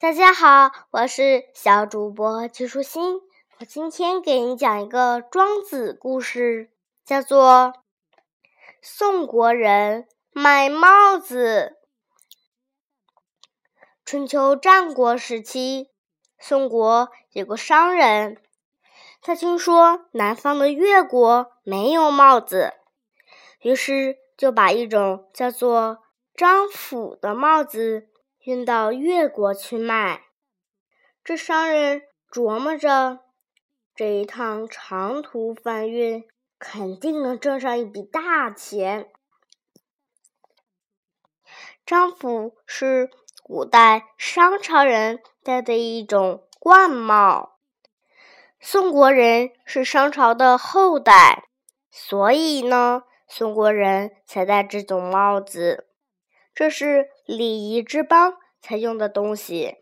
大家好，我是小主播齐舒心。我今天给你讲一个庄子故事，叫做《宋国人卖帽子》。春秋战国时期，宋国有个商人，他听说南方的越国没有帽子，于是就把一种叫做张府的帽子。运到越国去卖，这商人琢磨着，这一趟长途贩运肯定能挣上一笔大钱。张府是古代商朝人戴的一种冠帽，宋国人是商朝的后代，所以呢，宋国人才戴这种帽子。这是礼仪之邦才用的东西，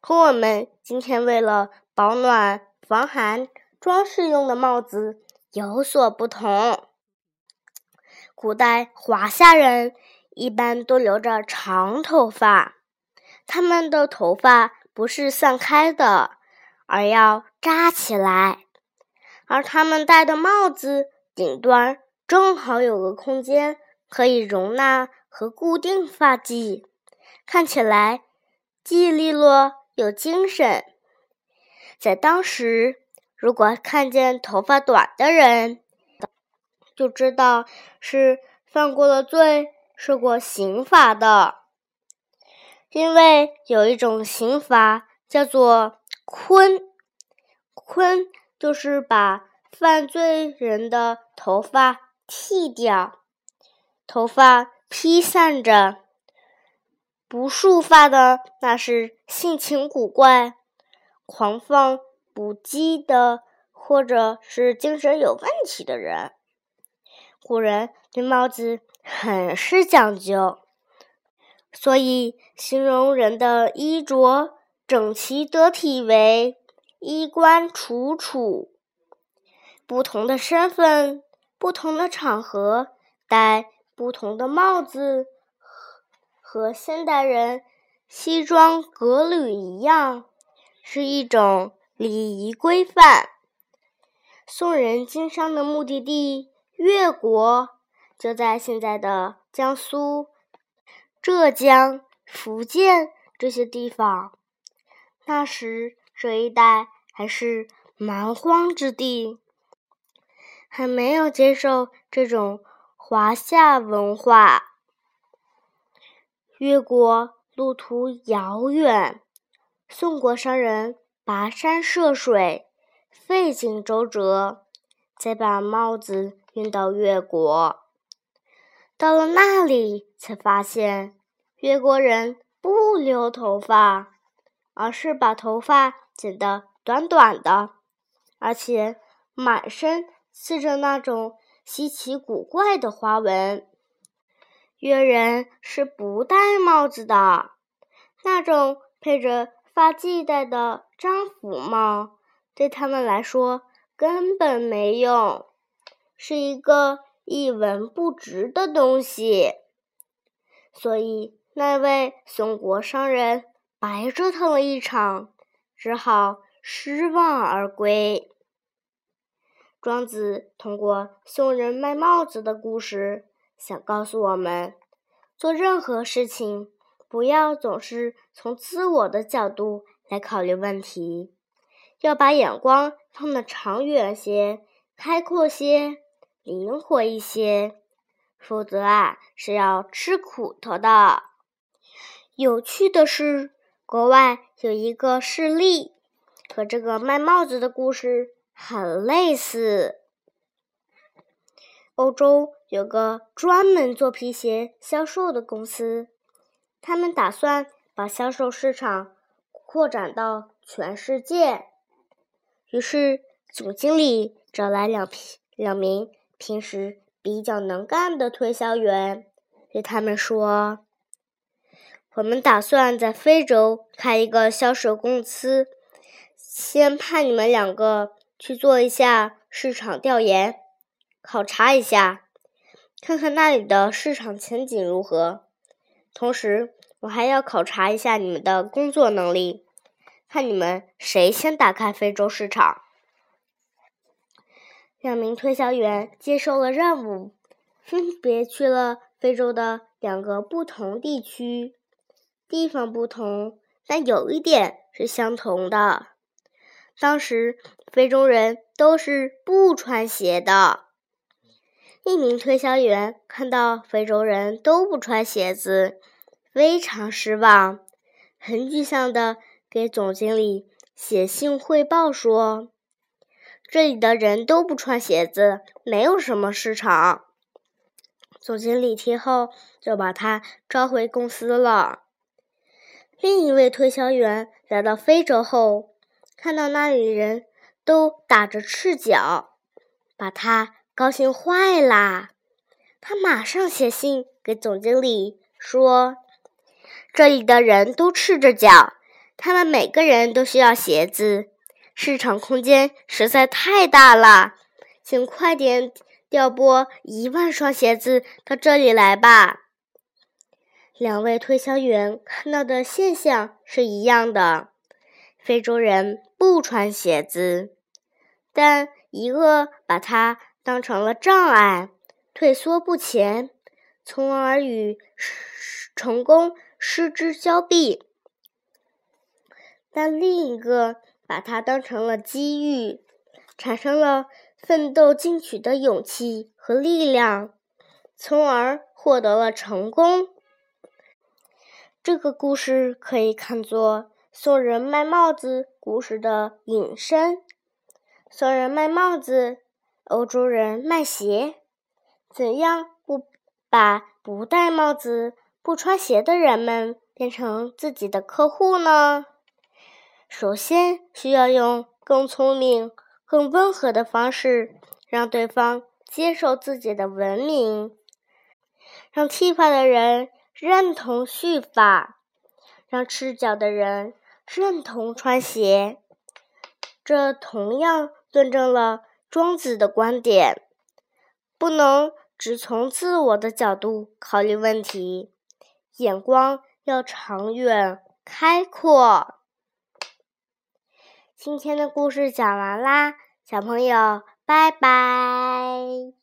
和我们今天为了保暖防寒装饰用的帽子有所不同。古代华夏人一般都留着长头发，他们的头发不是散开的，而要扎起来，而他们戴的帽子顶端正好有个空间，可以容纳。和固定发髻，看起来既利落又精神。在当时，如果看见头发短的人，就知道是犯过了罪、受过刑罚的。因为有一种刑罚叫做“髡”，髡就是把犯罪人的头发剃掉，头发。披散着，不束发的那是性情古怪、狂放不羁的，或者是精神有问题的人。古人对帽子很是讲究，所以形容人的衣着整齐得体为衣冠楚楚。不同的身份、不同的场合戴。不同的帽子和和现代人西装革履一样，是一种礼仪规范。宋人经商的目的地越国就在现在的江苏、浙江、福建这些地方。那时这一带还是蛮荒之地，还没有接受这种。华夏文化，越国路途遥远，宋国商人跋山涉水，费尽周折，才把帽子运到越国。到了那里，才发现越国人不留头发，而是把头发剪得短短的，而且满身刺着那种。稀奇古怪的花纹，越人是不戴帽子的。那种配着发髻戴的张府帽，对他们来说根本没用，是一个一文不值的东西。所以，那位宋国商人白折腾了一场，只好失望而归。庄子通过宋人卖帽子的故事，想告诉我们：做任何事情，不要总是从自我的角度来考虑问题，要把眼光放得长远些、开阔些、灵活一些，否则啊，是要吃苦头的。有趣的是，国外有一个事例，和这个卖帽子的故事。很类似。欧洲有个专门做皮鞋销售的公司，他们打算把销售市场扩展到全世界。于是，总经理找来两两名平时比较能干的推销员，对他们说：“我们打算在非洲开一个销售公司，先派你们两个。”去做一下市场调研，考察一下，看看那里的市场前景如何。同时，我还要考察一下你们的工作能力，看你们谁先打开非洲市场。两名推销员接受了任务，分别去了非洲的两个不同地区。地方不同，但有一点是相同的：当时非洲人都是不穿鞋的。一名推销员看到非洲人都不穿鞋子，非常失望，很沮丧的给总经理写信汇报说。这里的人都不穿鞋子，没有什么市场。总经理听后就把他召回公司了。另一位推销员来到非洲后，看到那里人都打着赤脚，把他高兴坏啦。他马上写信给总经理说：“这里的人都赤着脚，他们每个人都需要鞋子。”市场空间实在太大了，请快点调拨一万双鞋子到这里来吧。两位推销员看到的现象是一样的：非洲人不穿鞋子，但一个把它当成了障碍，退缩不前，从而与成功失之交臂；但另一个。把它当成了机遇，产生了奋斗进取的勇气和力量，从而获得了成功。这个故事可以看作送人卖帽子故事的引申。送人卖帽子，欧洲人卖鞋，怎样不把不戴帽子、不穿鞋的人们变成自己的客户呢？首先，需要用更聪明、更温和的方式，让对方接受自己的文明，让剃发的人认同蓄发，让赤脚的人认同穿鞋。这同样论证了庄子的观点：不能只从自我的角度考虑问题，眼光要长远、开阔。今天的故事讲完啦，小朋友，拜拜。